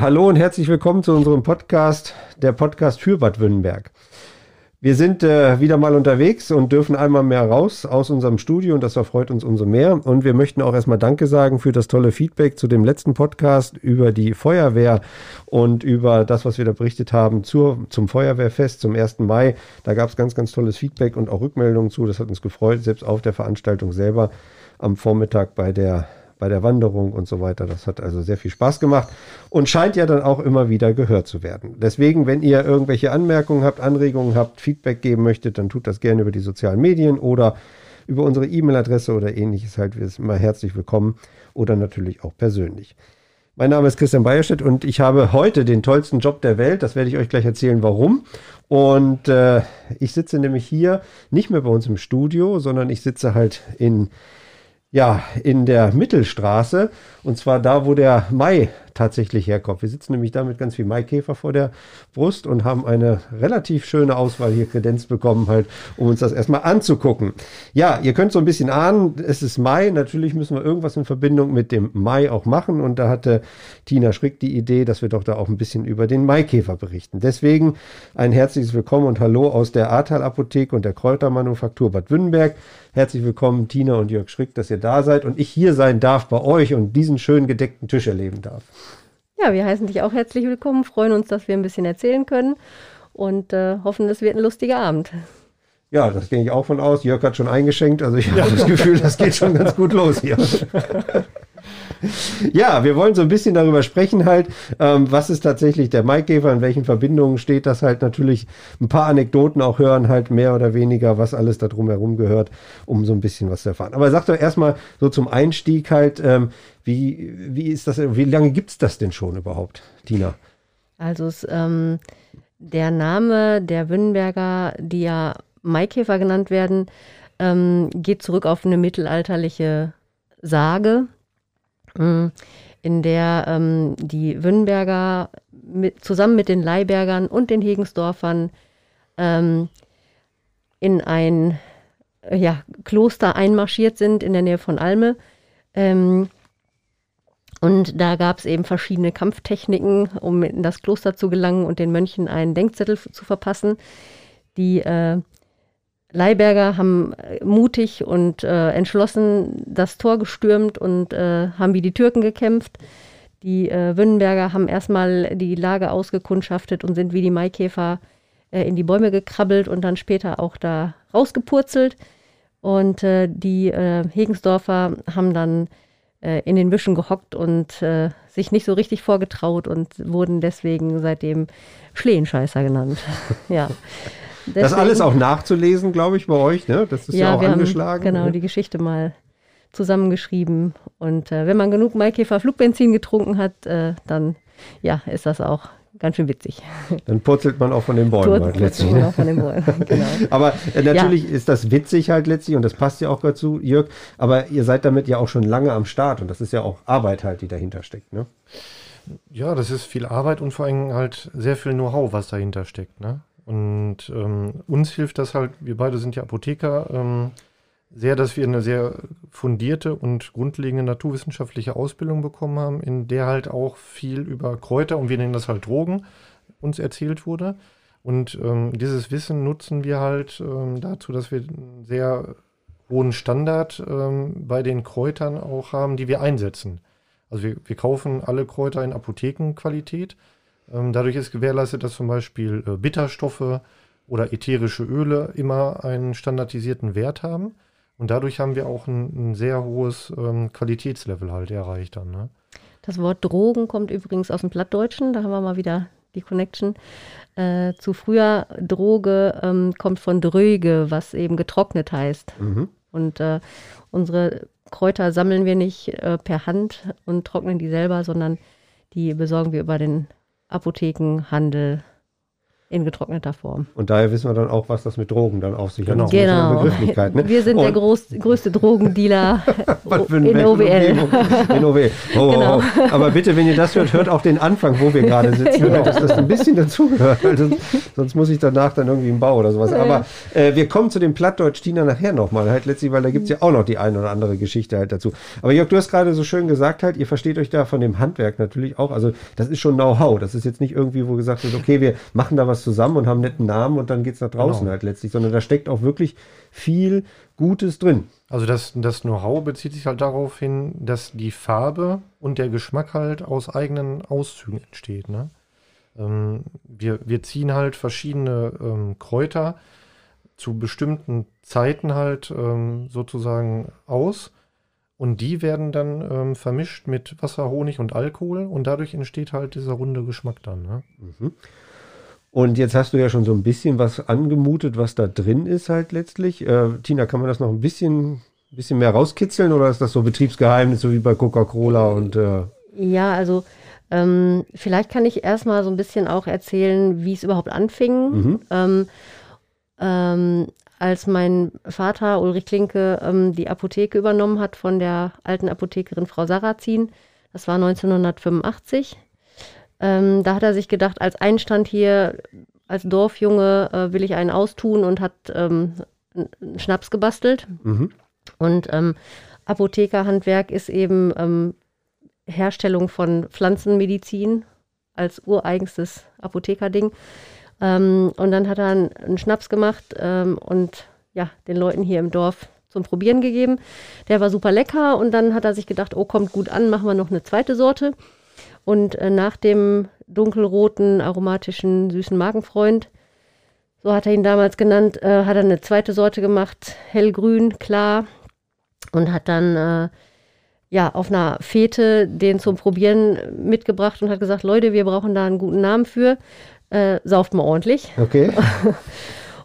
Hallo und herzlich willkommen zu unserem Podcast, der Podcast für Bad Württemberg. Wir sind äh, wieder mal unterwegs und dürfen einmal mehr raus aus unserem Studio und das erfreut uns umso mehr. Und wir möchten auch erstmal Danke sagen für das tolle Feedback zu dem letzten Podcast über die Feuerwehr und über das, was wir da berichtet haben zur, zum Feuerwehrfest zum 1. Mai. Da gab es ganz, ganz tolles Feedback und auch Rückmeldungen zu. Das hat uns gefreut, selbst auf der Veranstaltung selber am Vormittag bei der bei der Wanderung und so weiter. Das hat also sehr viel Spaß gemacht und scheint ja dann auch immer wieder gehört zu werden. Deswegen, wenn ihr irgendwelche Anmerkungen habt, Anregungen habt, Feedback geben möchtet, dann tut das gerne über die sozialen Medien oder über unsere E-Mail-Adresse oder ähnliches. Halt, wir sind immer herzlich willkommen oder natürlich auch persönlich. Mein Name ist Christian Bayerstedt und ich habe heute den tollsten Job der Welt. Das werde ich euch gleich erzählen, warum. Und äh, ich sitze nämlich hier nicht mehr bei uns im Studio, sondern ich sitze halt in ja, in der Mittelstraße. Und zwar da, wo der Mai tatsächlich herkommt. Wir sitzen nämlich da mit ganz viel Maikäfer vor der Brust und haben eine relativ schöne Auswahl hier kredenzt bekommen, halt, um uns das erstmal anzugucken. Ja, ihr könnt so ein bisschen ahnen, es ist Mai. Natürlich müssen wir irgendwas in Verbindung mit dem Mai auch machen. Und da hatte Tina Schrick die Idee, dass wir doch da auch ein bisschen über den Maikäfer berichten. Deswegen ein herzliches Willkommen und Hallo aus der Ahrtal Apotheke und der Kräutermanufaktur Bad Württemberg. Herzlich willkommen, Tina und Jörg Schrick, dass ihr da seid und ich hier sein darf bei euch und diesen schönen gedeckten Tisch erleben darf. Ja, wir heißen dich auch herzlich willkommen, freuen uns, dass wir ein bisschen erzählen können und äh, hoffen, es wird ein lustiger Abend. Ja, das gehe ich auch von aus. Jörg hat schon eingeschenkt, also ich habe das Gefühl, das geht schon ganz gut los hier. ja, wir wollen so ein bisschen darüber sprechen halt, ähm, was ist tatsächlich der Maikäfer, in welchen Verbindungen steht das halt natürlich ein paar Anekdoten auch hören halt mehr oder weniger, was alles da drumherum gehört, um so ein bisschen was zu erfahren. Aber sag doch erstmal so zum Einstieg halt, ähm, wie, wie ist das, wie lange gibt es das denn schon überhaupt, Tina? Also es, ähm, der Name der Wünnenberger, die ja Maikäfer genannt werden, ähm, geht zurück auf eine mittelalterliche Sage. Mm, in der ähm, die Wünnberger mit, zusammen mit den Leibergern und den Hegensdorfern ähm, in ein äh, ja, Kloster einmarschiert sind in der Nähe von Alme. Ähm, und da gab es eben verschiedene Kampftechniken, um in das Kloster zu gelangen und den Mönchen einen Denkzettel zu verpassen. Die äh, Leiberger haben äh, mutig und äh, entschlossen das Tor gestürmt und äh, haben wie die Türken gekämpft. Die äh, Wünnenberger haben erstmal die Lage ausgekundschaftet und sind wie die Maikäfer äh, in die Bäume gekrabbelt und dann später auch da rausgepurzelt. Und äh, die äh, Hegensdorfer haben dann in den Büschen gehockt und sich nicht so richtig vorgetraut und wurden deswegen seitdem Schlehenscheißer genannt. ja. Deswegen, das alles auch nachzulesen, glaube ich, bei euch, ne? Das ist ja, ja auch wir angeschlagen. Haben, genau, ne? die Geschichte mal zusammengeschrieben. Und äh, wenn man genug Maikäfer Flugbenzin getrunken hat, äh, dann ja, ist das auch ganz schön witzig. Dann purzelt man auch von den Bäumen halt letztlich. Ne? Auch von den Bäumen, genau. Aber äh, natürlich ja. ist das witzig halt letztlich und das passt ja auch dazu, Jörg. Aber ihr seid damit ja auch schon lange am Start und das ist ja auch Arbeit halt, die dahinter steckt, ne? Ja, das ist viel Arbeit und vor allem halt sehr viel Know-how, was dahinter steckt. Ne? Und ähm, uns hilft das halt, wir beide sind ja Apotheker, ähm, sehr, dass wir eine sehr fundierte und grundlegende naturwissenschaftliche Ausbildung bekommen haben, in der halt auch viel über Kräuter und wir nennen das halt Drogen uns erzählt wurde. Und ähm, dieses Wissen nutzen wir halt ähm, dazu, dass wir einen sehr hohen Standard ähm, bei den Kräutern auch haben, die wir einsetzen. Also wir, wir kaufen alle Kräuter in Apothekenqualität dadurch ist gewährleistet, dass zum Beispiel äh, Bitterstoffe oder ätherische Öle immer einen standardisierten Wert haben. Und dadurch haben wir auch ein, ein sehr hohes ähm, Qualitätslevel halt erreicht dann. Ne? Das Wort Drogen kommt übrigens aus dem Plattdeutschen, da haben wir mal wieder die Connection. Äh, zu früher Droge ähm, kommt von Dröge, was eben getrocknet heißt. Mhm. Und äh, unsere Kräuter sammeln wir nicht äh, per Hand und trocknen die selber, sondern die besorgen wir über den Apothekenhandel. In getrockneter Form. Und daher wissen wir dann auch, was das mit Drogen dann auf sich Genau. hat. Genau. Ne? Wir sind der Und- groß, größte Drogendealer in OWL. In OWL. Oh, Genau. oh. Aber bitte, wenn ihr das hört, hört auch den Anfang, wo wir gerade sitzen. Ja. Dass das ein bisschen dazugehört. sonst, muss ich danach dann irgendwie im Bau oder sowas. Ja. Aber äh, wir kommen zu dem Plattdeutsch Tina nachher nochmal, halt letztlich, weil da gibt es ja auch noch die eine oder andere Geschichte halt dazu. Aber Jörg, du hast gerade so schön gesagt, halt, ihr versteht euch da von dem Handwerk natürlich auch. Also das ist schon Know-how. Das ist jetzt nicht irgendwie, wo gesagt wird, okay, wir machen da was zusammen und haben einen netten Namen und dann geht es nach draußen Genau. halt letztlich, sondern da steckt auch wirklich viel Gutes drin. Also das, das Know-how bezieht sich halt darauf hin, dass die Farbe und der Geschmack halt aus eigenen Auszügen entsteht. Ne? Ähm, wir, wir ziehen halt verschiedene ähm, Kräuter zu bestimmten Zeiten halt ähm, sozusagen aus und die werden dann ähm, vermischt mit Wasser, Honig und Alkohol und dadurch entsteht halt dieser runde Geschmack dann. Ne? Und jetzt hast du ja schon so ein bisschen was angemutet, was da drin ist halt letztlich. Äh, Tina, kann man das noch ein bisschen, bisschen mehr rauskitzeln oder ist das so Betriebsgeheimnis, so wie bei Coca-Cola und äh, Ja, also ähm, vielleicht kann ich erstmal so ein bisschen auch erzählen, wie es überhaupt anfing. Mhm. Ähm, ähm, als mein Vater Ulrich Klinke ähm, die Apotheke übernommen hat von der alten Apothekerin Frau Sarrazin, das war 1985. Ähm, da hat er sich gedacht, als Einstand hier, als Dorfjunge äh, will ich einen austun und hat ähm, einen Schnaps gebastelt. mhm. Und ähm, Apothekerhandwerk ist eben ähm, Herstellung von Pflanzenmedizin als ureigenstes Apothekerding. Ähm, und dann hat er einen, einen Schnaps gemacht ähm, und ja, den Leuten hier im Dorf zum Probieren gegeben. Der war super lecker und dann hat er sich gedacht, oh, kommt gut an, machen wir noch eine zweite Sorte. Und äh, nach dem dunkelroten, aromatischen, süßen Magenfreund, so hat er ihn damals genannt, äh, hat er eine zweite Sorte gemacht, hellgrün, klar, und hat dann äh, ja auf einer Fete den zum Probieren mitgebracht und hat gesagt, Leute, wir brauchen da einen guten Namen für, äh, sauft mal ordentlich. okay.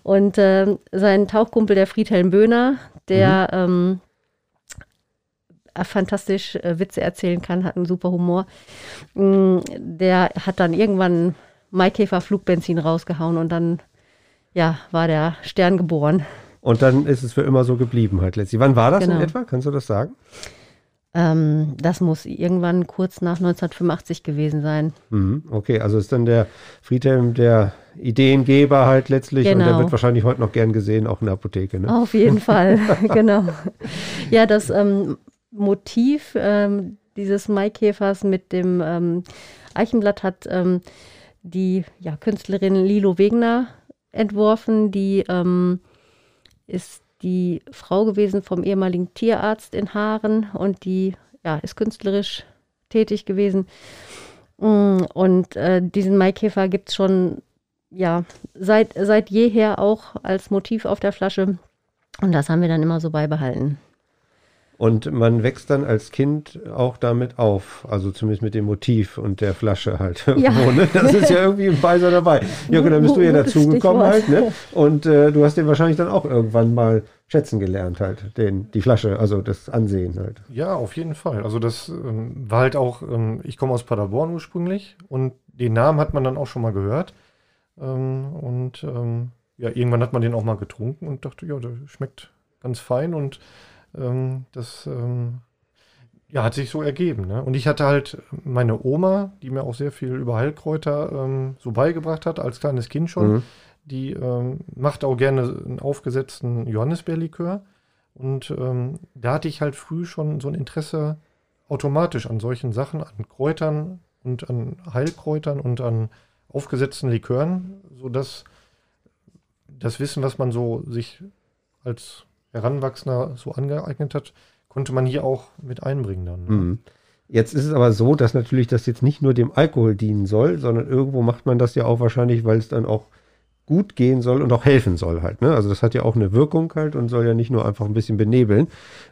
Und ähm, sein Tauchkumpel, der Friedhelm Böhner, der ähm, äh, fantastisch äh, Witze erzählen kann, hat einen super Humor, mm, der hat dann irgendwann Maikäfer Flugbenzin rausgehauen und dann ja, war der Stern geboren. Und dann ist es für immer so geblieben halt letztlich. Wann war das in Genau. etwa? Kannst du das sagen? Ähm, das muss irgendwann kurz nach 1985 gewesen sein. Mhm. Okay, also ist dann der Friedhelm der Ideengeber halt letztlich und der Genau. wird wahrscheinlich heute noch gern gesehen, auch in der Apotheke. Ne? Auf jeden Fall, genau. Ja, das ähm, Motiv ähm, dieses Maikäfers mit dem ähm, Eichenblatt hat ähm, die ja, Künstlerin Lilo Wegner entworfen. Die ähm, ist die Frau gewesen vom ehemaligen Tierarzt in Haaren und die ja, ist künstlerisch tätig gewesen. Mm, Und äh, diesen Maikäfer gibt es schon ja, seit, seit jeher auch als Motiv auf der Flasche. Und das haben wir dann immer so beibehalten. Und man wächst dann als Kind auch damit auf, also zumindest mit dem Motiv und der Flasche halt. Ja. irgendwo, ne? Das ist ja irgendwie ein Beiser dabei. Jörg, dann bist du ja dazugekommen halt, ne? Und äh, du hast den wahrscheinlich dann auch irgendwann mal schätzen gelernt halt, den, die Flasche, also das Ansehen halt. Ja, auf jeden Fall. Also das ähm, war halt auch, ähm, ich komme aus Paderborn ursprünglich und den Namen hat man dann auch schon mal gehört. Ähm, und ähm, ja, irgendwann hat man den auch mal getrunken und dachte, ja, der schmeckt ganz fein und ähm, das ähm, ja, hat sich so ergeben. Ne? Und ich hatte halt meine Oma, die mir auch sehr viel über Heilkräuter ähm, so beigebracht hat, als kleines Kind schon. Mhm. Die ähm, macht auch gerne einen aufgesetzten Johannisbeerlikör. Und ähm, da hatte ich halt früh schon so ein Interesse automatisch an solchen Sachen, an Kräutern und an Heilkräutern und an aufgesetzten Likören, sodass das Wissen, was man so sich als Heranwachsender so angeeignet hat, konnte man hier auch mit einbringen dann. ne? Mhm. Jetzt ist es aber so, dass natürlich das jetzt nicht nur dem Alkohol dienen soll, sondern irgendwo macht man das ja auch wahrscheinlich, weil es dann auch gut gehen soll und auch helfen soll halt. Ne? Also das hat ja auch eine Wirkung halt und soll ja nicht nur einfach ein bisschen benebeln.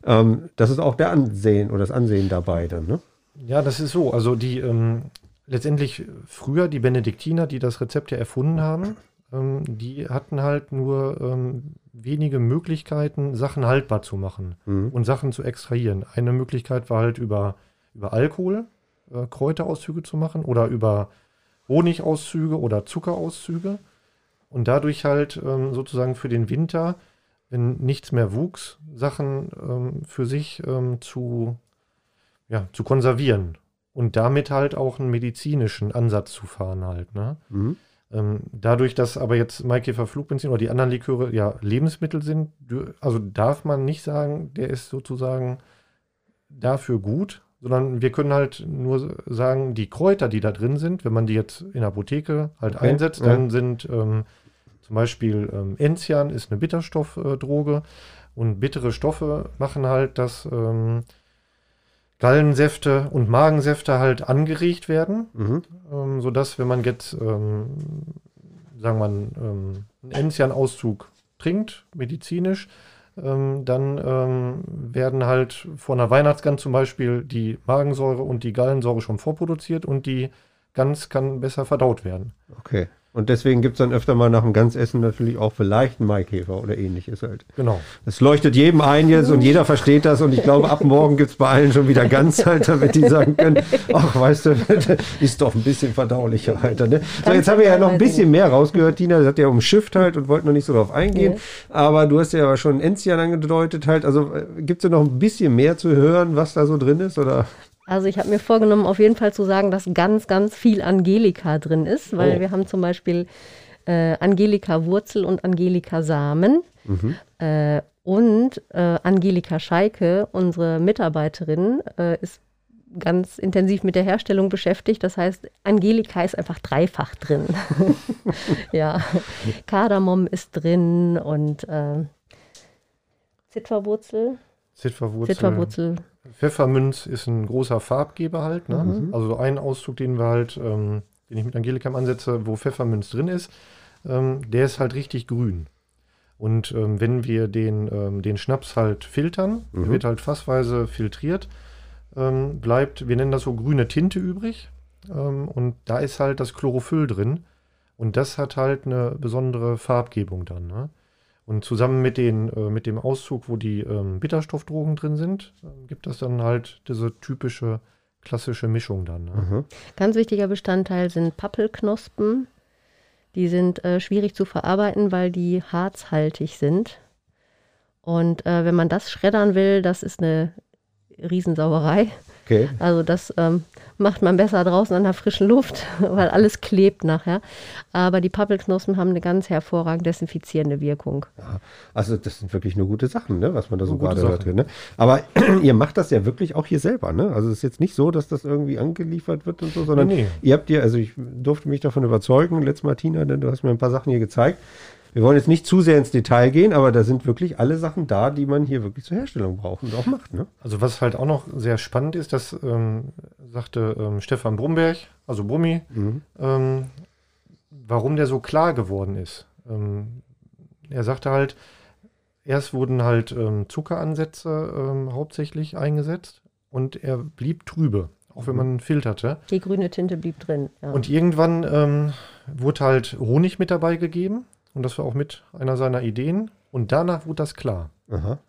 Ähm, das ist auch der Ansehen oder das Ansehen dabei dann. Ne? Ja, das ist so. Also die ähm, letztendlich früher die Benediktiner, die das Rezept ja erfunden haben, ähm, die hatten halt nur ähm, wenige Möglichkeiten, Sachen haltbar zu machen Mhm. und Sachen zu extrahieren. Eine Möglichkeit war halt über, über Alkohol äh, Kräuterauszüge zu machen oder über Honigauszüge oder Zuckerauszüge. und dadurch halt ähm, sozusagen für den Winter, wenn nichts mehr wuchs, Sachen ähm, für sich ähm, zu, ja, zu konservieren und damit halt auch einen medizinischen Ansatz zu fahren halt. Ne? Mhm. Ähm, dadurch, dass aber jetzt Maikäfer Flugbenzin oder die anderen Liköre ja Lebensmittel sind, also darf man nicht sagen, der ist sozusagen dafür gut, sondern wir können halt nur sagen, die Kräuter, die da drin sind, wenn man die jetzt in der Apotheke halt Okay, einsetzt, ja. dann sind ähm, zum Beispiel ähm, Enzian ist eine Bitterstoffdroge und bittere Stoffe machen halt, dass ähm, Gallensäfte und Magensäfte halt angeregt werden Mhm. ähm, sodass, wenn man jetzt, ähm, sagen wir mal, ähm, einen Enzian-Auszug trinkt, medizinisch, ähm, dann ähm, werden halt vor einer Weihnachtsgans zum Beispiel die Magensäure und die Gallensäure schon vorproduziert und die Gans kann besser verdaut werden. Okay. Und deswegen gibt es dann öfter mal nach dem Ganzessen natürlich auch vielleicht einen Maikäfer oder ähnliches halt. Genau. Das leuchtet jedem ein jetzt und jeder versteht das und ich glaube, ab morgen gibt es bei allen schon wieder Gans halt, damit die sagen können, ach, weißt du, ist doch ein bisschen verdaulicher halt. Ne? So, jetzt haben wir ja noch ein bisschen mehr rausgehört, Tina, das hat ja umschifft halt und wollte noch nicht so drauf eingehen, Nee. aber du hast ja aber schon Enzian angedeutet halt, also gibt es ja noch ein bisschen mehr zu hören, was da so drin ist oder? Also ich habe mir vorgenommen, auf jeden Fall zu sagen, dass ganz, ganz viel Angelika drin ist, weil Oh. wir haben zum Beispiel äh, Angelika-Wurzel und Angelika-Samen. Äh, und äh, Angelika Scheike, unsere Mitarbeiterin, äh, ist ganz intensiv mit der Herstellung beschäftigt. Das heißt, Angelika ist einfach dreifach drin. ja, Kardamom ist drin und äh, Zitterwurzel. Zitterwurzel. Zitterwurzel. Pfefferminz ist ein großer Farbgeber halt. Ne? Mhm. Also ein Auszug, den wir halt, ähm, den ich mit Angelikam ansetze, wo Pfefferminz drin ist, ähm, der ist halt richtig grün. Und ähm, wenn wir den, ähm, den Schnaps halt filtern, Mhm. wird halt fassweise filtriert, ähm, bleibt, wir nennen das so grüne Tinte übrig. Ähm, und da ist halt das Chlorophyll drin. Und das hat halt eine besondere Farbgebung dann. Ne? Und zusammen mit, den, äh, mit dem Auszug, wo die ähm, Bitterstoffdrogen drin sind, äh, gibt das dann halt diese typische klassische Mischung dann. Ne? Mhm. Ganz wichtiger Bestandteil sind Pappelknospen. Die sind äh, schwierig zu verarbeiten, weil die harzhaltig sind. Und äh, wenn man das schreddern will, das ist eine Riesensauerei. Okay. Also das ähm, macht man besser draußen an der frischen Luft, weil alles klebt nachher. Aber die Pappelknospen haben eine ganz hervorragend desinfizierende Wirkung. Ja, also das sind wirklich nur gute Sachen, ne, was man da so gerade hört. Ne? Aber ihr macht das ja wirklich auch hier selber, ne? Also es ist jetzt nicht so, dass das irgendwie angeliefert wird und so, sondern Nee, nee. ihr habt ihr, also ich durfte mich davon überzeugen, letztes Mal Tina, denn du hast mir ein paar Sachen hier gezeigt. Wir wollen jetzt nicht zu sehr ins Detail gehen, aber da sind wirklich alle Sachen da, die man hier wirklich zur Herstellung braucht und auch macht, ne? Also was halt auch noch sehr spannend ist, das ähm, sagte ähm, Stefan Brumberg, also Brummi, Mhm. ähm, warum der so klar geworden ist. Ähm, er sagte halt, erst wurden halt ähm, Zuckeransätze ähm, hauptsächlich eingesetzt und er blieb trübe, auch wenn man filterte. Die grüne Tinte blieb drin. Ja. Und irgendwann ähm, wurde halt Honig mit dabei gegeben und das war auch mit einer seiner Ideen und danach wurde das klar. Aha.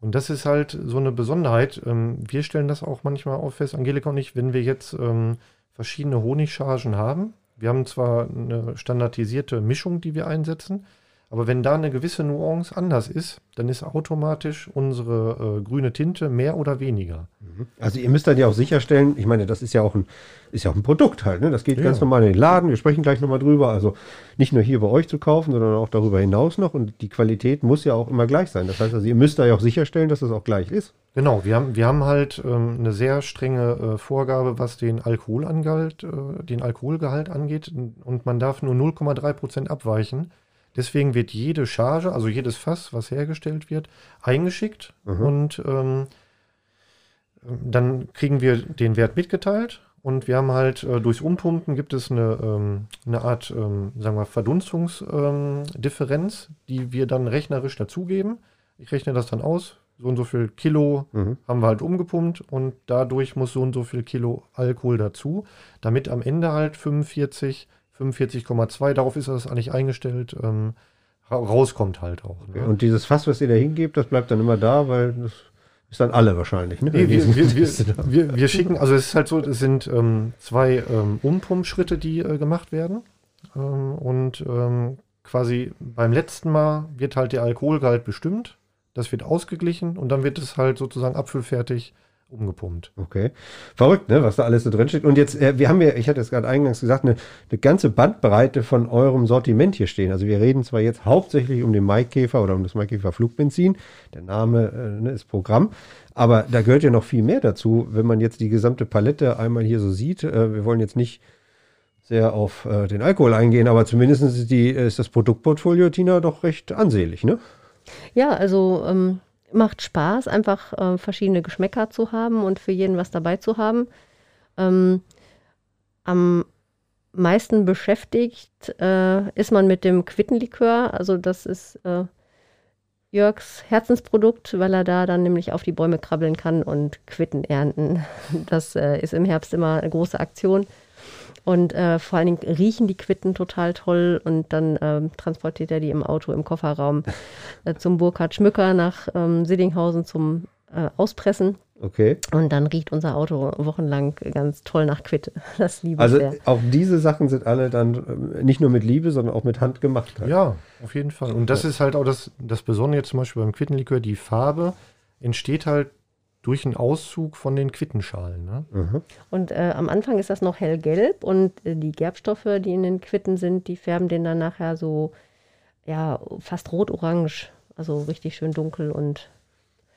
Und das ist halt so eine Besonderheit. Ähm, wir stellen das auch manchmal auf fest, Angelika und ich, wenn wir jetzt ähm, verschiedene Honigchargen haben. Wir haben zwar eine standardisierte Mischung, die wir einsetzen, aber wenn da eine gewisse Nuance anders ist, dann ist automatisch unsere äh, grüne Tinte mehr oder weniger. Also ihr müsst dann ja auch sicherstellen, ich meine, das ist ja auch ein, ist ja auch ein Produkt halt, ne? Das geht Ja. ganz normal in den Laden, wir sprechen gleich nochmal drüber. Also nicht nur hier bei euch zu kaufen, sondern auch darüber hinaus noch. Und die Qualität muss ja auch immer gleich sein. Das heißt also, ihr müsst da ja auch sicherstellen, dass das auch gleich ist. Genau, wir haben, wir haben halt ähm, eine sehr strenge äh, Vorgabe, was den Alkoholangehalt, äh, den Alkoholgehalt angeht. Und man darf nur 0,3 Prozent abweichen. Deswegen wird jede Charge, also jedes Fass, was hergestellt wird, eingeschickt. Mhm. Und ähm, dann kriegen wir den Wert mitgeteilt. Und wir haben halt äh, durchs Umpumpen gibt es eine, ähm, eine Art, ähm, sagen wir, Verdunstungsdifferenz, die wir dann rechnerisch dazugeben. Ich rechne das dann aus. So und so viel Kilo Mhm. haben wir halt umgepumpt und dadurch muss so und so viel Kilo Alkohol dazu, damit am Ende halt 45, 45,2, darauf ist das eigentlich eingestellt, ähm, ra- rauskommt halt auch. Ne? Und dieses Fass, was ihr da hingebt, das bleibt dann immer da, weil das ist dann alle wahrscheinlich. Ne? Nee, wir, wir, wir, wir, schicken, also es ist halt so, es sind ähm, zwei ähm, Umpumpschritte, die äh, gemacht werden. Ähm, und ähm, quasi beim letzten Mal wird halt der Alkoholgehalt bestimmt, das wird ausgeglichen und dann wird es halt sozusagen apfelfertig umgepumpt. Okay. Verrückt, ne, was da alles so drin steht. Und jetzt, äh, wir haben ja, ich hatte es gerade eingangs gesagt, eine, eine ganze Bandbreite von eurem Sortiment hier stehen. Also wir reden zwar jetzt hauptsächlich um den Maikäfer oder um das Maikäfer Flugbenzin. Der Name äh, ne, ist Programm. Aber da gehört ja noch viel mehr dazu, wenn man jetzt die gesamte Palette einmal hier so sieht. Äh, wir wollen jetzt nicht sehr auf äh, den Alkohol eingehen, aber zumindest ist, die, ist das Produktportfolio, Tina, doch recht ansehlich, ne? Ja, also ähm, macht Spaß, einfach äh, verschiedene Geschmäcker zu haben und für jeden was dabei zu haben. Ähm, am meisten beschäftigt äh, ist man mit dem Quittenlikör. Also das ist äh, Jörgs Herzensprodukt, weil er da dann nämlich auf die Bäume krabbeln kann und Quitten ernten. Das äh, ist im Herbst immer eine große Aktion. Und äh, vor allen Dingen riechen die Quitten total toll und dann ähm, transportiert er die im Auto im Kofferraum äh, zum Burkhard Schmücker nach ähm, Siddinghausen zum äh, Auspressen. Okay. Und dann riecht unser Auto wochenlang ganz toll nach Quitte. Das liebe Also ich sehr. auch diese Sachen sind alle dann äh, nicht nur mit Liebe, sondern auch mit Hand gemacht. halt. Ja, auf jeden Fall. Und das ist halt auch das, das Besondere jetzt zum Beispiel beim Quittenlikör, die Farbe entsteht halt durch einen Auszug von den Quittenschalen. Ne? Mhm. Und äh, am Anfang ist das noch hellgelb und äh, die Gerbstoffe, die in den Quitten sind, die färben den dann nachher so, ja, fast rot-orange. Also richtig schön dunkel und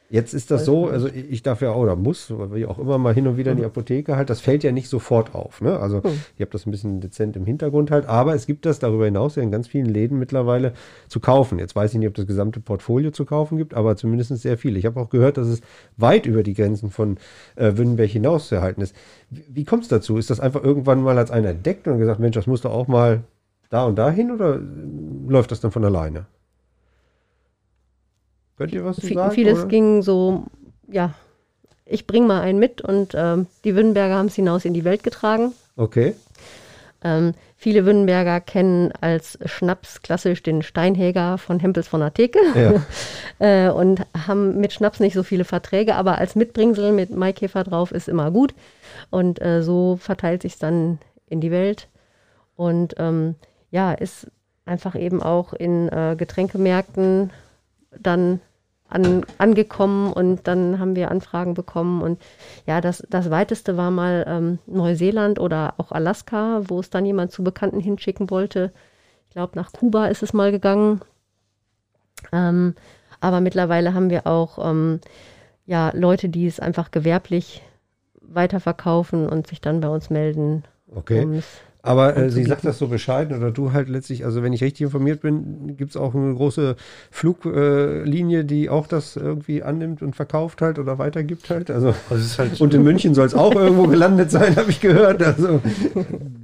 Jetzt ist das so, also ich darf ja auch oder muss, wie auch immer mal hin und wieder in die Apotheke halt, das fällt ja nicht sofort auf. Ne? Also Hm. ich habe das ein bisschen dezent im Hintergrund halt, aber es gibt das darüber hinaus ja in ganz vielen Läden mittlerweile zu kaufen. Jetzt weiß ich nicht, ob das gesamte Portfolio zu kaufen gibt, aber zumindest sehr viel. Ich habe auch gehört, dass es weit über die Grenzen von äh, Wünnenberg hinaus zu erhalten ist. Wie, wie kommt es dazu? Ist das einfach irgendwann mal als einer entdeckt und gesagt, Mensch, das muss doch auch mal da und dahin oder äh, läuft das dann von alleine? Könnt ihr was zu Vi- sagen? vieles oder? ging so, ja, ich bringe mal einen mit und ähm, die Wünnenberger haben es hinaus in die Welt getragen. Okay. Ähm, viele Wünnenberger kennen als Schnaps klassisch den Steinhäger von Hempels von der Theke Ja. äh, und haben mit Schnaps nicht so viele Verträge, aber als Mitbringsel mit Maikäfer drauf ist immer gut. Und äh, so verteilt sich dann in die Welt. Und ähm, ja, ist einfach eben auch in äh, Getränkemärkten dann an, angekommen und dann haben wir Anfragen bekommen. Und ja, das, das weiteste war mal ähm, Neuseeland oder auch Alaska, wo es dann jemand zu Bekannten hinschicken wollte. Ich glaube, nach Kuba ist es mal gegangen. Ähm, aber mittlerweile haben wir auch ähm, ja, Leute, die es einfach gewerblich weiterverkaufen und sich dann bei uns melden. Okay. um es- Aber äh, sie sagt das so bescheiden oder du halt letztlich, also wenn ich richtig informiert bin, gibt es auch eine große Fluglinie, äh, die auch das irgendwie annimmt und verkauft halt oder weitergibt halt. Also Also halt, und in München soll es auch irgendwo gelandet sein, habe ich gehört. Also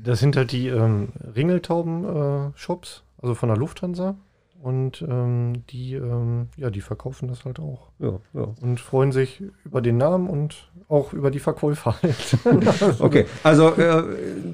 das sind halt die ähm, Ringeltauben-Shops, also von der Lufthansa. Und ähm, die, ähm, ja, die verkaufen das halt auch. Ja, ja. Und freuen sich über den Namen und auch über die Verkäufer halt. Okay, also äh,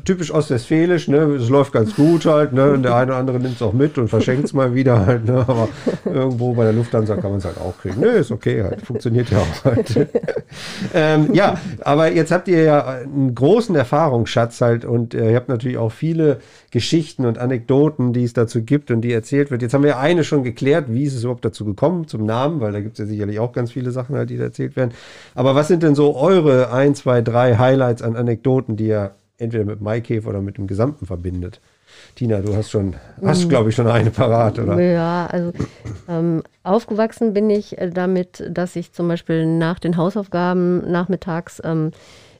typisch ostwestfälisch, ne? Es läuft ganz gut halt, ne? Und der eine oder andere nimmt es auch mit und verschenkt es mal wieder halt, ne? Aber irgendwo bei der Lufthansa kann man es halt auch kriegen. Ne, ist okay halt, funktioniert ja auch halt. ähm, ja, aber jetzt habt ihr ja einen großen Erfahrungsschatz halt und äh, ihr habt natürlich auch viele Geschichten und Anekdoten, die es dazu gibt und die erzählt wird. Jetzt haben wir ja eine schon geklärt, wie ist es überhaupt dazu gekommen, zum Namen, weil da gibt es ja sicherlich auch ganz viele Sachen halt, die da erzählt werden. Aber was sind denn so eure ein, zwei, drei Highlights an Anekdoten, die ihr entweder mit Maikäfer oder mit dem Gesamten verbindet? Tina, du hast schon, hast glaube ich schon eine parat, oder? Ja, also ähm, aufgewachsen bin ich äh, damit, dass ich zum Beispiel nach den Hausaufgaben nachmittags ähm,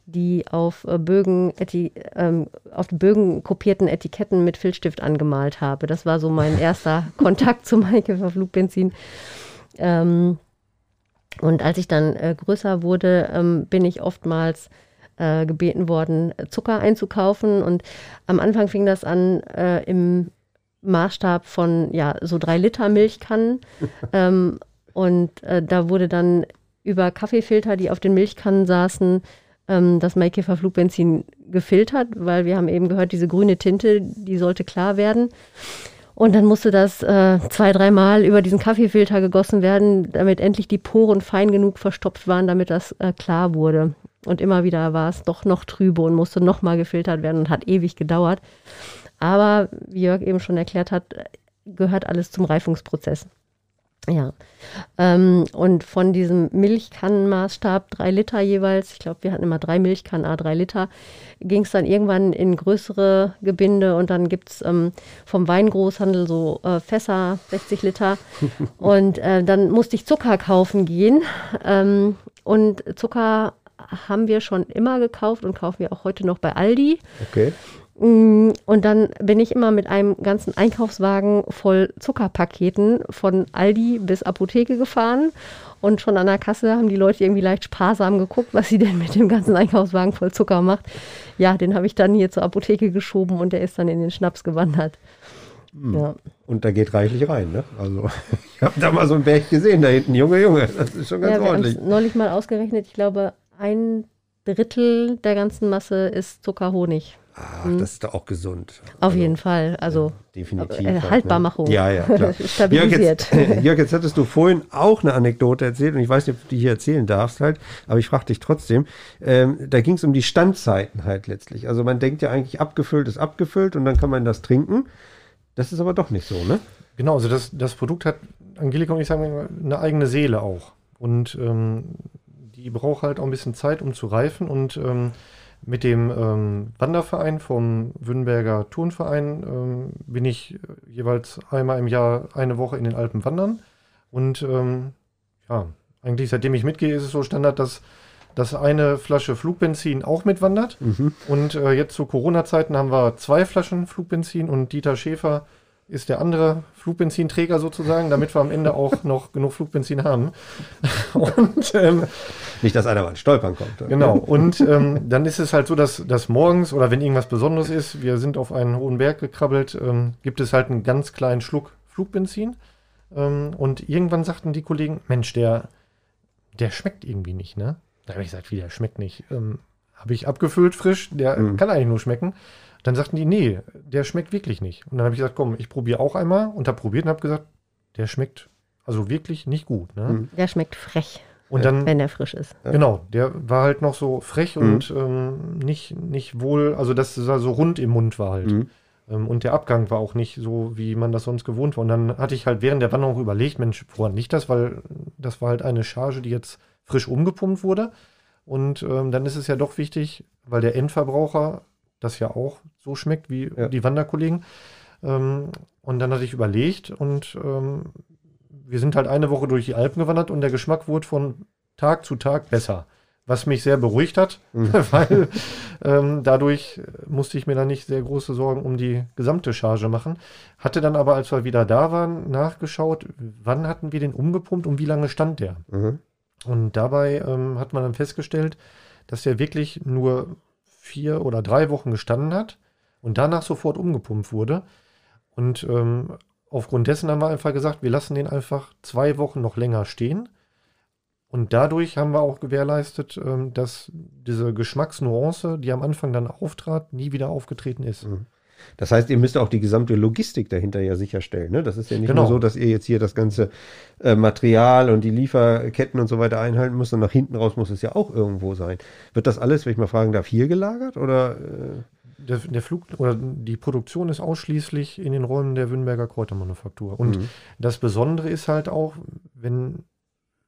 die auf äh, Bögen, eti, ähm, auf Bögen kopierten Etiketten mit Filzstift angemalt habe. Das war so mein erster Kontakt zum Maikäfer Flugbenzin. Ähm, und als ich dann äh, größer wurde, ähm, bin ich oftmals äh, gebeten worden, Zucker einzukaufen. Und am Anfang fing das an äh, im Maßstab von ja so drei Liter Milchkannen. ähm, und äh, da wurde dann über Kaffeefilter, die auf den Milchkannen saßen, ähm, das Maikäfer Flugbenzin gefiltert, weil wir haben eben gehört, diese grüne Tinte, die sollte klar werden. Und dann musste das äh, zwei, dreimal über diesen Kaffeefilter gegossen werden, damit endlich die Poren fein genug verstopft waren, damit das äh, klar wurde. Und immer wieder war es doch noch trübe und musste nochmal gefiltert werden und hat ewig gedauert. Aber wie Jörg eben schon erklärt hat, gehört alles zum Reifungsprozess. Ja. Ähm, und von diesem Milchkannenmaßstab, drei Liter jeweils, ich glaube, wir hatten immer drei Milchkannen, a drei Liter, ging es dann irgendwann in größere Gebinde und dann gibt es ähm, vom Weingroßhandel so äh, Fässer, 60 Liter. und äh, dann musste ich Zucker kaufen gehen. Ähm, und Zucker haben wir schon immer gekauft und kaufen wir auch heute noch bei Aldi. Okay. Mm, und dann bin ich immer mit einem ganzen Einkaufswagen voll Zuckerpaketen von Aldi bis Apotheke gefahren. Und schon an der Kasse haben die Leute irgendwie leicht sparsam geguckt, was sie denn mit dem ganzen Einkaufswagen voll Zucker macht. Ja, den habe ich dann hier zur Apotheke geschoben und der ist dann in den Schnaps gewandert. Hm. Ja. Und da geht reichlich rein, ne? Also ich habe da mal so ein Berg gesehen, da hinten, Junge, Junge, das ist schon ganz ja, wir ordentlich. neulich mal ausgerechnet, ich glaube, ein Drittel der ganzen Masse ist Zuckerhonig. Ach, das ist doch auch gesund. Auf also, jeden Fall. Also ja, definitiv. Äh, Haltbarmachung. Ne? Ja, ja, klar. Stabilisiert. Jörg jetzt, Jörg, jetzt hattest du vorhin auch eine Anekdote erzählt und ich weiß nicht, ob du die hier erzählen darfst halt, aber ich frage dich trotzdem. Ähm, da ging es um die Standzeiten halt letztlich. Also man denkt ja eigentlich, abgefüllt ist abgefüllt und dann kann man das trinken. Das ist aber doch nicht so, ne? Genau, also das, das Produkt hat, Angelika und ich sagen, eine eigene Seele auch. Und ähm, die braucht halt auch ein bisschen Zeit, um zu reifen und ähm, mit dem ähm, Wanderverein vom Wünnberger Turnverein ähm, bin ich jeweils einmal im Jahr eine Woche in den Alpen wandern. Und ähm, ja, eigentlich seitdem ich mitgehe, ist es so Standard, dass, dass eine Flasche Flugbenzin auch mitwandert. Mhm. Und äh, jetzt zu Corona-Zeiten haben wir zwei Flaschen Flugbenzin und Dieter Schäfer ist der andere Flugbenzinträger sozusagen, damit wir am Ende auch noch genug Flugbenzin haben. Und, ähm, Nicht, dass einer mal Stolpern kommt. Oder? Genau. Und ähm, dann ist es halt so, dass, dass morgens oder wenn irgendwas Besonderes ist, wir sind auf einen hohen Berg gekrabbelt, ähm, gibt es halt einen ganz kleinen Schluck Flugbenzin. Ähm, und irgendwann sagten die Kollegen, Mensch, der, der schmeckt irgendwie nicht, ne? Da habe ich gesagt, wie der schmeckt nicht. Ähm, habe ich abgefüllt frisch, der mhm. kann eigentlich nur schmecken. Dann sagten die, nee, der schmeckt wirklich nicht. Und dann habe ich gesagt, komm, ich probiere auch einmal und habe probiert und habe gesagt, der schmeckt also wirklich nicht gut. Ne? Hm. Der schmeckt frech. Und dann, wenn der frisch ist. Genau, der war halt noch so frech mhm. und ähm, nicht, nicht wohl, also das so rund im Mund war halt. Mhm. Ähm, und der Abgang war auch nicht so, wie man das sonst gewohnt war. Und dann hatte ich halt während der Wanderung überlegt, Mensch, woran nicht das? Weil das war halt eine Charge, die jetzt frisch umgepumpt wurde. Und ähm, dann ist es ja doch wichtig, weil der Endverbraucher das ja auch so schmeckt wie ja. die Wanderkollegen. Ähm, und dann hatte ich überlegt und ähm, wir sind halt eine Woche durch die Alpen gewandert und der Geschmack wurde von Tag zu Tag besser. Was mich sehr beruhigt hat, mhm. weil ähm, dadurch musste ich mir dann nicht sehr große Sorgen um die gesamte Charge machen. Hatte dann aber, als wir wieder da waren, nachgeschaut, wann hatten wir den umgepumpt und wie lange stand der. Mhm. Und dabei ähm, hat man dann festgestellt, dass der wirklich nur vier oder drei Wochen gestanden hat und danach sofort umgepumpt wurde. Und ähm, aufgrund dessen haben wir einfach gesagt, wir lassen den einfach zwei Wochen noch länger stehen. Und dadurch haben wir auch gewährleistet, ähm, dass diese Geschmacksnuance, die am Anfang dann auftrat, nie wieder aufgetreten ist. Mhm. Das heißt, ihr müsst auch die gesamte Logistik dahinter ja sicherstellen. Ne? Das ist ja nicht genau. nur so, dass ihr jetzt hier das ganze äh, Material und die Lieferketten und so weiter einhalten müsst, sondern nach hinten raus muss es ja auch irgendwo sein. Wird das alles, wenn ich mal fragen darf, hier gelagert oder? Äh? Der, der, Flug oder die Produktion ist ausschließlich in den Räumen der Wünnberger Kräutermanufaktur. Und mhm. das Besondere ist halt auch, wenn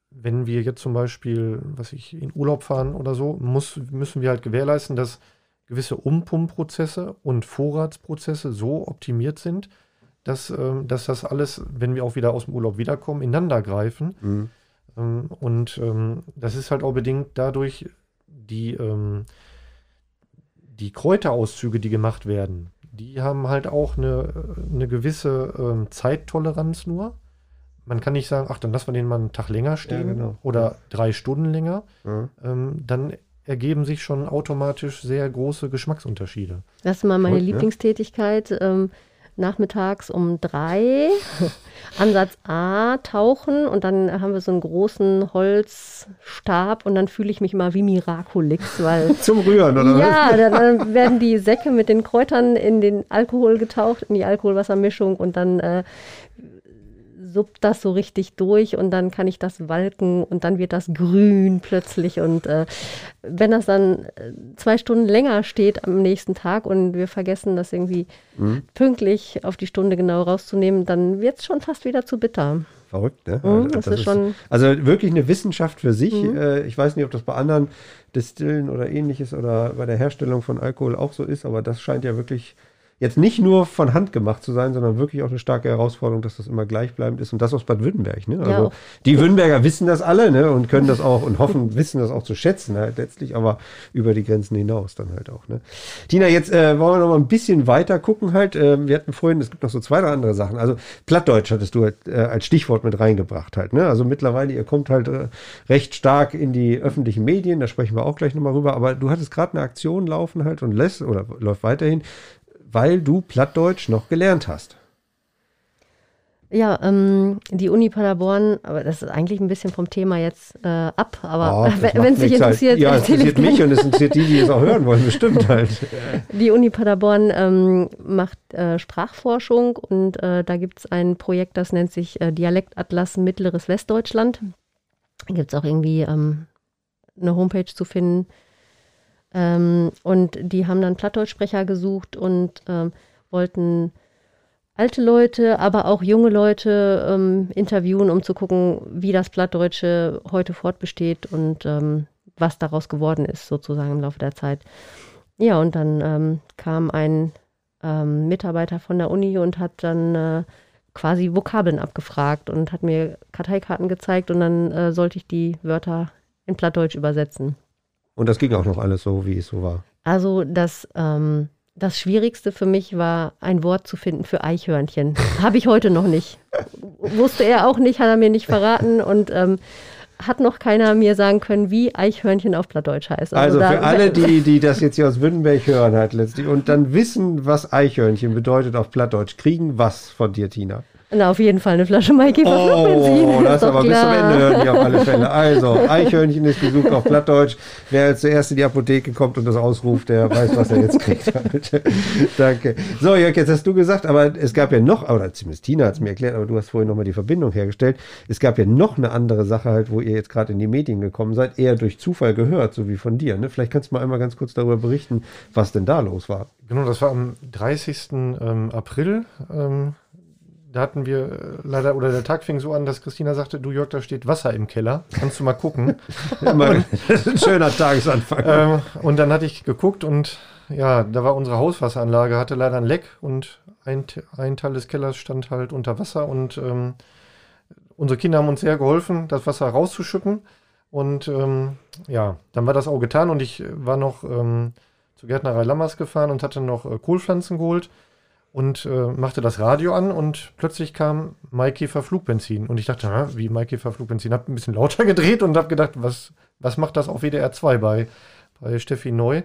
wenn wir jetzt zum Beispiel, was ich in Urlaub fahren oder so, muss, müssen wir halt gewährleisten, dass gewisse Umpumpprozesse und Vorratsprozesse so optimiert sind, dass, ähm, dass das alles, wenn wir auch wieder aus dem Urlaub wiederkommen, ineinander greifen. Mhm. Ähm, und ähm, das ist halt auch bedingt dadurch, die, ähm, die Kräuterauszüge, die gemacht werden, die haben halt auch eine, eine gewisse ähm, Zeittoleranz nur. Man kann nicht sagen, ach, dann lassen wir den mal einen Tag länger stehen ja, genau. oder drei Stunden länger. Mhm. Ähm, dann ergeben sich schon automatisch sehr große Geschmacksunterschiede. Das ist mal meine Und, Lieblingstätigkeit. Ähm, nachmittags um drei, Ansatz A tauchen und dann haben wir so einen großen Holzstab und dann fühle ich mich immer wie Miraculix, weil zum Rühren oder ja, dann, dann, werden die Säcke mit den Kräutern in den Alkohol getaucht, in die Alkoholwassermischung und dann äh, suppt das so richtig durch und dann kann ich das walken und dann wird das grün plötzlich. Und äh, wenn das dann äh, zwei Stunden länger steht am nächsten Tag und wir vergessen, das irgendwie mhm. pünktlich auf die Stunde genau rauszunehmen, dann wird es schon fast wieder zu bitter. Verrückt, ne? Mhm, das, das, ist schon also wirklich eine Wissenschaft für sich. Mhm. Äh, ich weiß nicht, ob das bei anderen Destillen oder ähnliches oder bei der Herstellung von Alkohol auch so ist, aber das scheint ja wirklich jetzt nicht nur von Hand gemacht zu sein, sondern wirklich auch eine starke Herausforderung, dass das immer gleichbleibend ist und das aus Bad Württemberg. Ne? Also ja, die Württemberger wissen das alle ne? und können das auch und hoffen, wissen das auch zu schätzen halt letztlich, aber über die Grenzen hinaus dann halt auch. Ne? Tina, jetzt äh, wollen wir noch mal ein bisschen weiter gucken halt. Äh, wir hatten vorhin, es gibt noch so zwei, drei andere Sachen. Also Plattdeutsch hattest du halt, äh, als Stichwort mit reingebracht halt. Ne? Also mittlerweile, ihr kommt halt äh, recht stark in die öffentlichen Medien, da sprechen wir auch gleich nochmal rüber, aber du hattest gerade eine Aktion laufen halt und lässt oder läuft weiterhin weil du Plattdeutsch noch gelernt hast. Ja, ähm, die Uni Paderborn, aber das ist eigentlich ein bisschen vom Thema jetzt äh, ab, aber oh, wenn es dich interessiert, ja, es interessiert mich und es interessiert die, die es auch hören wollen, bestimmt halt. Die Uni Paderborn ähm, macht äh, Sprachforschung und äh, da gibt es ein Projekt, das nennt sich äh, Dialektatlas Mittleres Westdeutschland. Da gibt es auch irgendwie ähm, eine Homepage zu finden. Ähm, und die haben dann Plattdeutschsprecher gesucht und ähm, wollten alte Leute, aber auch junge Leute ähm, interviewen, um zu gucken, wie das Plattdeutsche heute fortbesteht und ähm, was daraus geworden ist, sozusagen im Laufe der Zeit. Ja, und dann ähm, kam ein ähm, Mitarbeiter von der Uni und hat dann äh, quasi Vokabeln abgefragt und hat mir Karteikarten gezeigt und dann äh, sollte ich die Wörter in Plattdeutsch übersetzen. Und das ging auch noch alles so, wie es so war. Also das, ähm, das Schwierigste für mich war, ein Wort zu finden für Eichhörnchen. Habe ich heute noch nicht. Wusste er auch nicht, hat er mir nicht verraten und ähm, hat noch keiner mir sagen können, wie Eichhörnchen auf Plattdeutsch heißt. Also, also für alle, die, die das jetzt hier aus Württemberg hören halt letztlich und dann wissen, was Eichhörnchen bedeutet auf Plattdeutsch, kriegen was von dir, Tina? Na, auf jeden Fall eine Flasche Maikäfer oh, Flugbenzin. Oh, das aber klar. bis zum Ende hören die auf alle Fälle. Also, Eichhörnchen ist gesucht auf Plattdeutsch. Wer als zuerst in die Apotheke kommt und das ausruft, der weiß, was er jetzt kriegt. Danke. So, Jörg, jetzt hast du gesagt, aber es gab ja noch, oder zumindest Tina hat es mir erklärt, aber du hast vorhin nochmal die Verbindung hergestellt. Es gab ja noch eine andere Sache halt, wo ihr jetzt gerade in die Medien gekommen seid, eher durch Zufall gehört, so wie von dir. Ne? Vielleicht kannst du mal einmal ganz kurz darüber berichten, was denn da los war. Genau, das war am 30. Ähm, April. Ähm da hatten wir äh, leider, oder der Tag fing so an, dass Christina sagte, du Jörg, da steht Wasser im Keller. Kannst du mal gucken? Immer, das ist ein schöner Tagesanfang. Ähm, und dann hatte ich geguckt und ja, da war unsere Hauswasseranlage, hatte leider ein Leck und ein, ein Teil des Kellers stand halt unter Wasser und ähm, unsere Kinder haben uns sehr geholfen, das Wasser rauszuschütten. Und ähm, ja, dann war das auch getan und ich war noch ähm, zur Gärtnerei Lammers gefahren und hatte noch äh, Kohlpflanzen geholt und äh, machte das Radio an und plötzlich kam Maikäfer Flugbenzin. Und ich dachte, na, wie Maikäfer Flugbenzin? Hab ein bisschen lauter gedreht und habe gedacht, was, was macht das auf WDR 2 bei, bei Steffi Neu?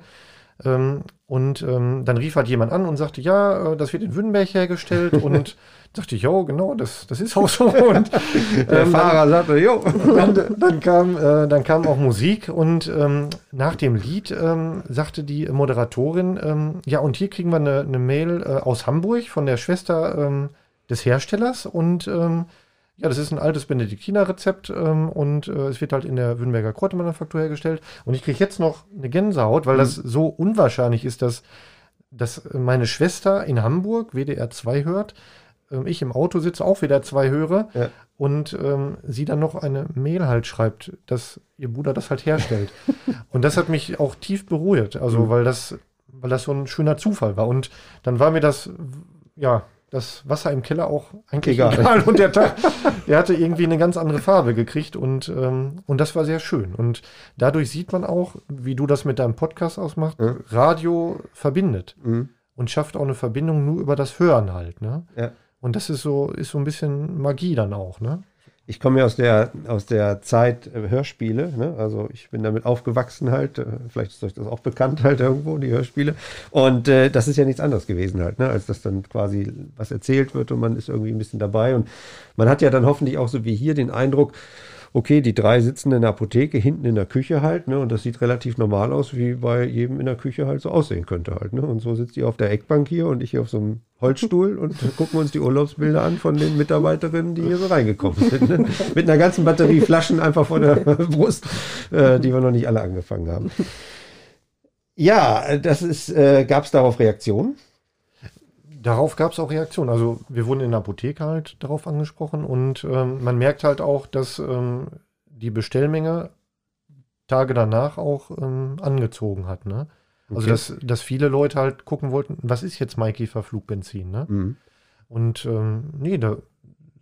Ähm, und ähm, dann rief halt jemand an und sagte, ja, äh, das wird in Württemberg hergestellt. und dachte ich, jo, genau, das, das ist auch so. Und der ähm, Fahrer sagte, jo. Dann, dann, kam, äh, dann kam auch Musik und ähm, nach dem Lied ähm, sagte die Moderatorin, ähm, ja, und hier kriegen wir eine, eine Mail äh, aus Hamburg von der Schwester des Herstellers und ja, das ist ein altes Benediktiner-Rezept ähm, und äh, es wird halt in der Württemberger Kräutermanufaktur hergestellt. Und ich kriege jetzt noch eine Gänsehaut, weil mhm. das so unwahrscheinlich ist, dass, dass meine Schwester in Hamburg WDR 2 hört, ähm, ich im Auto sitze, auch WDR 2 höre ja. und ähm, sie dann noch eine Mail halt schreibt, dass ihr Bruder das halt herstellt. und das hat mich auch tief berührt, also mhm. weil das weil das so ein schöner Zufall war. Und dann war mir das, ja, das Wasser im Keller auch eigentlich egal. egal. Und der Tag, der hatte irgendwie eine ganz andere Farbe gekriegt und, ähm, und das war sehr schön. Und dadurch sieht man auch, wie du das mit deinem Podcast ausmachst, ja. Radio verbindet mhm. und schafft auch eine Verbindung nur über das Hören halt. Ne? Ja. Und das ist so, ist so ein bisschen Magie dann auch, ne? Ich komme ja aus der, aus der Zeit äh, Hörspiele, ne? also ich bin damit aufgewachsen halt, äh, vielleicht ist euch das auch bekannt halt irgendwo, die Hörspiele. Und äh, das ist ja nichts anderes gewesen halt, ne? als dass dann quasi was erzählt wird und man ist irgendwie ein bisschen dabei. Und man hat ja dann hoffentlich auch so wie hier den Eindruck, okay, die drei sitzen in der Apotheke, hinten in der Küche halt, ne? Und das sieht relativ normal aus, wie bei jedem in der Küche halt so aussehen könnte halt, ne? Und so sitzt ihr auf der Eckbank hier und ich hier auf so einem Holzstuhl und gucken uns die Urlaubsbilder an von den Mitarbeiterinnen, die hier so reingekommen sind. Ne? Mit einer ganzen Batterie Flaschen einfach vor der Brust, äh, die wir noch nicht alle angefangen haben. Ja, das ist, äh, gab es darauf Reaktionen? Darauf gab es auch Reaktionen. Also wir wurden in der Apotheke halt darauf angesprochen und ähm, man merkt halt auch, dass ähm, die Bestellmenge Tage danach auch ähm, angezogen hat. Ne? Also Okay. dass, dass viele Leute halt gucken wollten, was ist jetzt Maikäfer Flugbenzin? Ne? Mhm. Und ähm, nee, da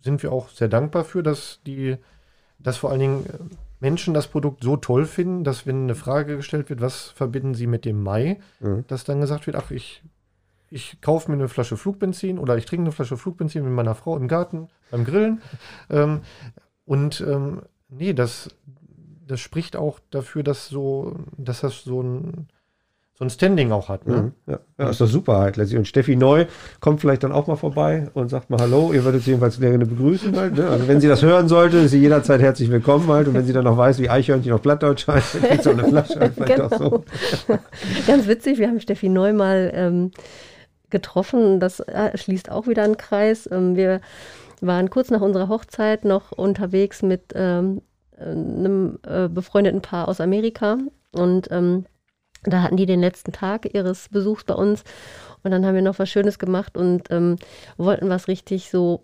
sind wir auch sehr dankbar für, dass die, dass vor allen Dingen äh, Menschen das Produkt so toll finden, dass wenn eine Frage gestellt wird, was verbinden sie mit dem Mai, Mhm. dass dann gesagt wird, ach, ich, ich kaufe mir eine Flasche Flugbenzin oder ich trinke eine Flasche Flugbenzin mit meiner Frau im Garten beim Grillen. ähm, und ähm, nee, das, das spricht auch dafür, dass so, dass das so ein, so ein Standing auch hat. Ne? Mhm. Ja. ja, ist doch super halt letztlich. Und Steffi Neu kommt vielleicht dann auch mal vorbei und sagt mal Hallo. Ihr würdet sie jedenfalls gerne begrüßen halt. Ne? Also wenn sie das hören sollte, ist sie jederzeit herzlich willkommen halt. Und wenn sie dann noch weiß, wie Eichhörnchen auf Plattdeutsch heißt, dann kriegt sie auch eine Flasche halt vielleicht auch so. Ganz witzig, wir haben Steffi Neu mal ähm, getroffen. Das äh, schließt auch wieder einen Kreis. Ähm, wir waren kurz nach unserer Hochzeit noch unterwegs mit ähm, einem äh, befreundeten Paar aus Amerika. Und ähm, da hatten die den letzten Tag ihres Besuchs bei uns. Und dann haben wir noch was Schönes gemacht und wollten was richtig so,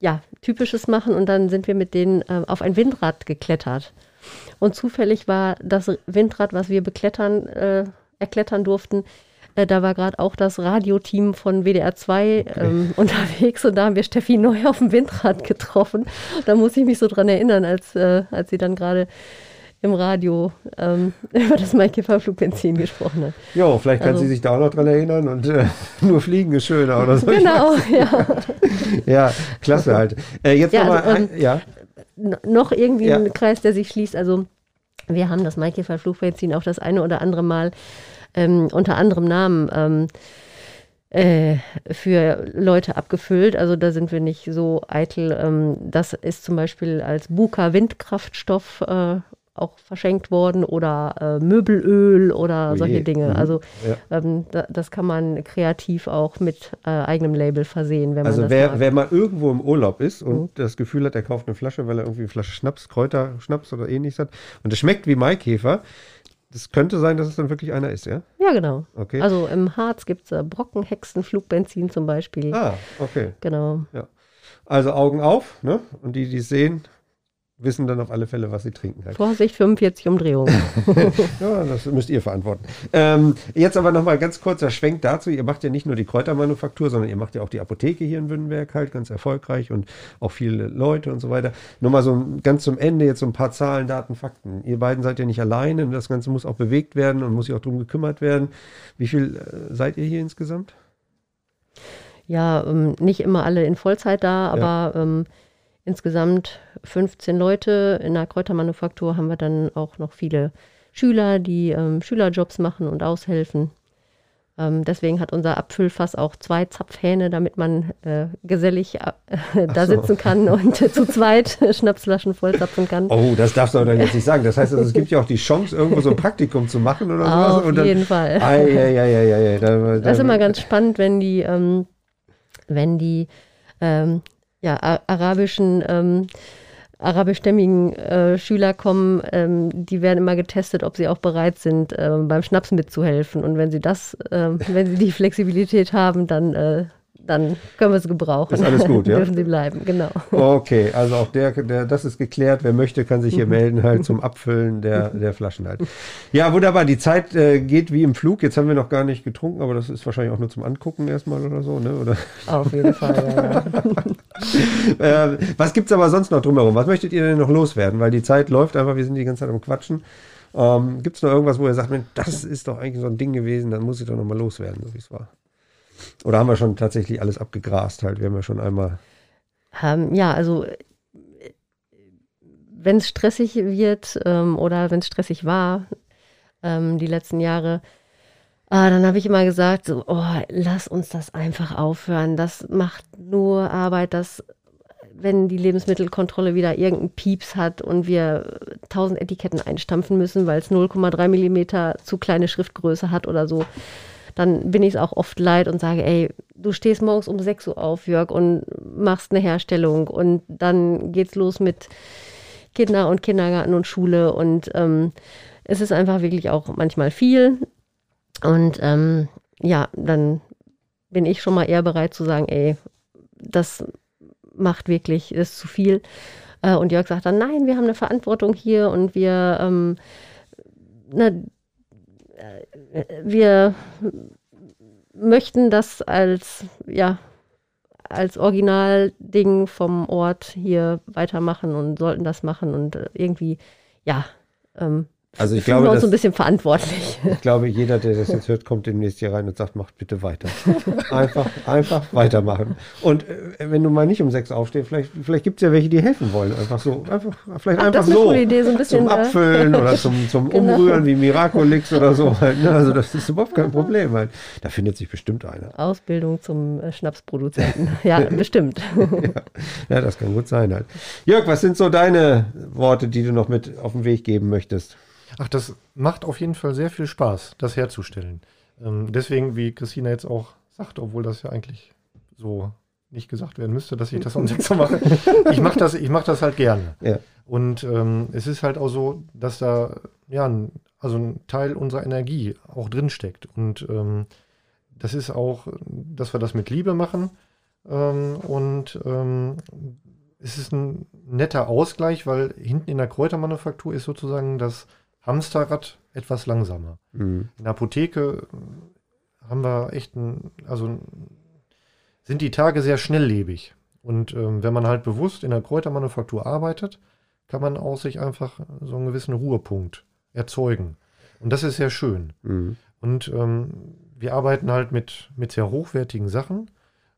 ja, typisches machen. Und dann sind wir mit denen auf ein Windrad geklettert. Und zufällig war das Windrad, was wir beklettern, äh, erklettern durften, äh, da war gerade auch das Radioteam von WDR 2 ähm, unterwegs und da haben wir Steffi Neu auf dem Windrad getroffen. Da muss ich mich so dran erinnern, als, äh, als sie dann gerade im Radio ähm, über das Maikäfer-Flugbenzin gesprochen hat. Jo, vielleicht kann Also- sie sich da auch noch dran erinnern und äh, nur fliegen ist schöner oder so. Genau, ja. Ja, klasse halt. Äh, jetzt Ja, nochmal, also, ein- ja, noch irgendwie Ja. ein Kreis, der sich schließt. Also wir haben das Maikäfer Flugbenzin auch das eine oder andere Mal ähm, unter anderem Namen ähm, äh, für Leute abgefüllt. Also da sind wir nicht so eitel. Ähm, das ist zum Beispiel als Buka Windkraftstoff äh, auch verschenkt worden oder äh, Möbelöl oder Oh solche Dinge. Mhm. Also Ja. ähm, da, das kann man kreativ auch mit äh, eigenem Label versehen, wenn man Also wer, wer mal irgendwo im Urlaub ist und Mhm. das Gefühl hat, er kauft eine Flasche, weil er irgendwie eine Flasche Schnaps, Kräuterschnaps oder ähnliches hat und es schmeckt wie Maikäfer, das könnte sein, dass es dann wirklich einer ist, ja? Ja, genau. Okay. Also im Harz gibt es äh, Brockenhexenflugbenzin zum Beispiel. ah, okay. Genau. Also Augen auf, ne? Und die, die es sehen, wissen dann auf alle Fälle, was sie trinken halt. Vorsicht, 45 Umdrehungen. Ja, das müsst ihr verantworten. Ähm, jetzt aber nochmal ganz kurzer Schwenk dazu. Ihr macht ja nicht nur die Kräutermanufaktur, sondern ihr macht ja auch die Apotheke hier in Württemberg halt ganz erfolgreich und auch viele Leute und so weiter. Nur mal so ganz zum Ende jetzt so ein paar Zahlen, Daten, Fakten. Ihr beiden seid ja nicht alleine und das Ganze muss auch bewegt werden und muss sich auch drum gekümmert werden. Wie viel äh, seid ihr hier insgesamt? ja, ähm, nicht immer alle in Vollzeit da, aber ähm, insgesamt 15 Leute. In der Kräutermanufaktur haben wir dann auch noch viele Schüler, die ähm, Schülerjobs machen und aushelfen. Ähm, deswegen hat unser Abfüllfass auch zwei Zapfhähne, damit man äh, gesellig äh, da so. sitzen kann und äh, zu zweit Schnapsflaschen vollzapfen kann. Oh, das darfst du aber dann jetzt nicht sagen. Das heißt, also, es gibt ja auch die Chance, irgendwo so ein Praktikum zu machen oder sowas. Auf dann, jeden Fall. Ei, ei, ei, ei, ei, ei, da- Das ist da- immer ganz spannend, wenn die, ähm, wenn die ähm, ja, arabischen, ähm, arabischstämmigen äh, Schüler kommen, ähm, die werden immer getestet, ob sie auch bereit sind, ähm, beim Schnaps mitzuhelfen. Und wenn sie das, ähm, wenn sie die Flexibilität haben, dann, äh, dann können wir sie gebrauchen. Ist alles gut, ja? Dürfen sie bleiben, genau. Okay, also auch der, der, das ist geklärt. Wer möchte, kann sich hier melden halt zum Abfüllen der, der Flaschen halt. Ja, wunderbar. Die Zeit äh, geht wie im Flug. Jetzt haben wir noch gar nicht getrunken, aber das ist wahrscheinlich auch nur zum Angucken erstmal oder so, ne? Oder, Auf jeden Fall, ja, ja. äh, was gibt's aber sonst noch drumherum? Was möchtet ihr denn noch loswerden? Weil die Zeit läuft einfach, wir sind die ganze Zeit am Quatschen. Ähm, gibt's noch irgendwas, wo ihr sagt, Mensch, das ist doch eigentlich so ein Ding gewesen, dann muss ich doch noch mal loswerden, so wie es war? Oder haben wir schon tatsächlich alles abgegrast halt? Wir haben ja schon einmal. Ähm, ja, also wenn es stressig wird ähm, oder wenn es stressig war ähm, die letzten Jahre, ah, dann habe ich immer gesagt, so, oh, lass uns das einfach aufhören. Das macht nur Arbeit, das wenn die Lebensmittelkontrolle wieder irgendeinen Pieps hat und wir tausend Etiketten einstampfen müssen, weil es 0,3 Millimeter zu kleine Schriftgröße hat oder so, dann bin ich es auch oft leid und sage, ey, du stehst morgens um 6 Uhr auf, Jörg, und machst eine Herstellung. Und dann geht's los mit Kinder und Kindergarten und Schule. Und ähm, es ist einfach wirklich auch manchmal viel und ähm, ja, dann bin ich schon mal eher bereit zu sagen, ey, das macht wirklich, ist zu viel. Äh, und Jörg sagt dann, nein, wir haben eine Verantwortung hier und wir, ähm, ne, wir möchten das als, ja, als Originalding vom Ort hier weitermachen und sollten das machen und äh, irgendwie, ja, ähm, also ich glaube, wir uns ein bisschen verantwortlich. ich glaube, jeder, der das jetzt hört, kommt demnächst hier rein und sagt, macht bitte weiter. Einfach, einfach weitermachen. Und äh, wenn du mal nicht um sechs aufstehst, vielleicht, vielleicht gibt es ja welche, die helfen wollen. Einfach so, einfach, vielleicht Ach, einfach das ist eine so. Idee, so ein bisschen, zum äh, Abfüllen oder zum, zum Genau. Umrühren wie Miraculix oder so. Halt, ne? Also das ist überhaupt kein Problem. Halt. Da findet sich bestimmt einer. Ausbildung zum äh, Schnapsproduzenten. Ja, bestimmt. Ja, das kann gut sein halt. Jörg, was sind so deine Worte, die du noch mit auf den Weg geben möchtest? Ach, das macht auf jeden Fall sehr viel Spaß, das herzustellen. Ähm, deswegen, wie Christina jetzt auch sagt, obwohl das ja eigentlich so nicht gesagt werden müsste, dass ich das um 6 Uhr mache. Ich mache das, ich mach das halt gerne. Ja. Und ähm, es ist halt auch so, dass da ja, ein, also ein Teil unserer Energie auch drin steckt. Und ähm, das ist auch, dass wir das mit Liebe machen. Ähm, und ähm, es ist ein netter Ausgleich, weil hinten in der Kräutermanufaktur ist sozusagen das Hamsterrad etwas langsamer. Mhm. In der Apotheke äh, haben wir echt ein, also sind die Tage sehr schnelllebig. Und ähm, wenn man halt bewusst in der Kräutermanufaktur arbeitet, kann man aus sich einfach so einen gewissen Ruhepunkt erzeugen. Und das ist sehr schön. Mhm. Und ähm, wir arbeiten halt mit, mit sehr hochwertigen Sachen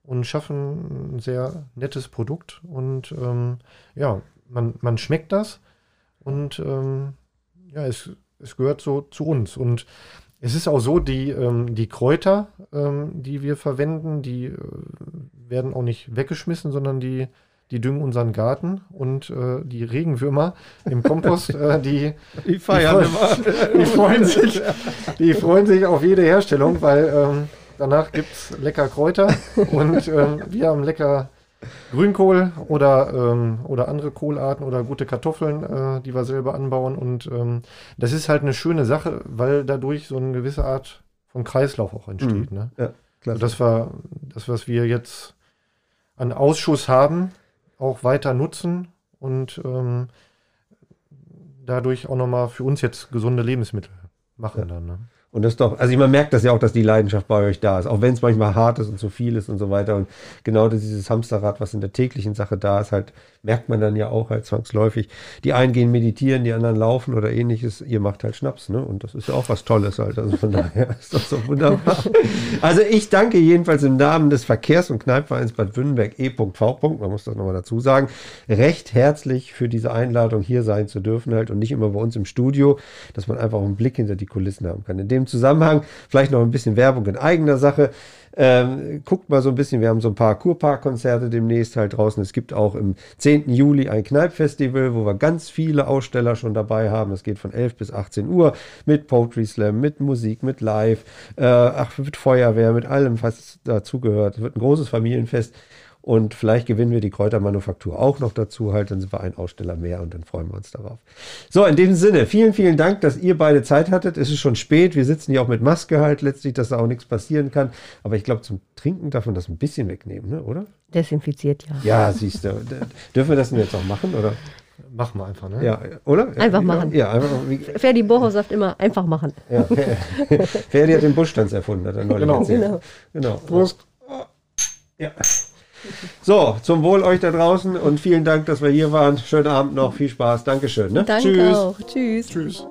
und schaffen ein sehr nettes Produkt. Und ähm, ja, man, man schmeckt das und ähm, ja, es, es gehört so zu uns. Und es ist auch so, die, ähm, die Kräuter, ähm, die wir verwenden, die äh, werden auch nicht weggeschmissen, sondern die, die düngen unseren Garten und äh, die Regenwürmer im Kompost, äh, die, Die feiern Die immer. die freuen sich, die freuen sich auf jede Herstellung, weil ähm, danach gibt es lecker Kräuter und ähm, wir haben lecker Grünkohl oder, ähm, oder andere Kohlarten oder gute Kartoffeln, äh, die wir selber anbauen. Und ähm, das ist halt eine schöne Sache, weil dadurch so eine gewisse Art von Kreislauf auch entsteht. Ne? Ja, klasse. Also dass wir das, was wir jetzt an Ausschuss haben, auch weiter nutzen und ähm, dadurch auch nochmal für uns jetzt gesunde Lebensmittel machen Ja. dann. Ne? Und das doch, also man merkt das ja auch, dass die Leidenschaft bei euch da ist, auch wenn es manchmal hart ist und zu viel ist und so weiter. Und genau dieses Hamsterrad, was in der täglichen Sache da ist, halt, merkt man dann ja auch halt zwangsläufig. Die einen gehen meditieren, die anderen laufen oder ähnliches. Ihr macht halt Schnaps, ne? Und das ist ja auch was Tolles halt. Also von daher ist das so wunderbar. Also ich danke jedenfalls im Namen des Verkehrs- und Kneipvereins Bad Württemberg E.V. Man muss das nochmal dazu sagen. Recht herzlich für diese Einladung hier sein zu dürfen halt und nicht immer bei uns im Studio, dass man einfach auch einen Blick hinter die Kulissen haben kann. In dem Zusammenhang vielleicht noch ein bisschen Werbung in eigener Sache. Ähm, guckt mal so ein bisschen, wir haben so ein paar Kurparkkonzerte demnächst halt draußen. Es gibt auch im 10. Juli ein Kneipfestival, wo wir ganz viele Aussteller schon dabei haben. Das geht von 11 bis 18 Uhr mit Poetry Slam, mit Musik, mit Live, äh, ach, mit Feuerwehr, mit allem, was dazugehört. Es wird ein großes Familienfest. Und vielleicht gewinnen wir die Kräutermanufaktur auch noch dazu halt, dann sind wir ein Aussteller mehr und dann freuen wir uns darauf. So, in dem Sinne, vielen, vielen Dank, dass ihr beide Zeit hattet. Es ist schon spät, wir sitzen hier auch mit Maske halt letztlich, dass da auch nichts passieren kann. Aber ich glaube, zum Trinken darf man das ein bisschen wegnehmen, ne? oder? Desinfiziert, ja. Ja, siehst du. Dürfen wir das denn jetzt auch machen, oder? Machen wir einfach, ne? Ja, oder? Einfach machen. Ja, einfach wie, Ferdi Boho sagt immer, einfach machen. ja. Ferdi hat den Buschtanz erfunden, hat er neulich Genau. erzählt. Genau. Genau. Prost. Ja. So, zum Wohl euch da draußen und vielen Dank, dass wir hier waren. Schönen Abend noch, viel Spaß. Dankeschön. Ne? Danke Tschüss. auch. Tschüss. Tschüss.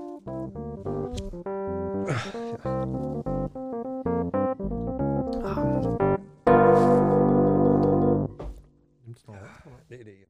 Ah, ja. Nee, nee.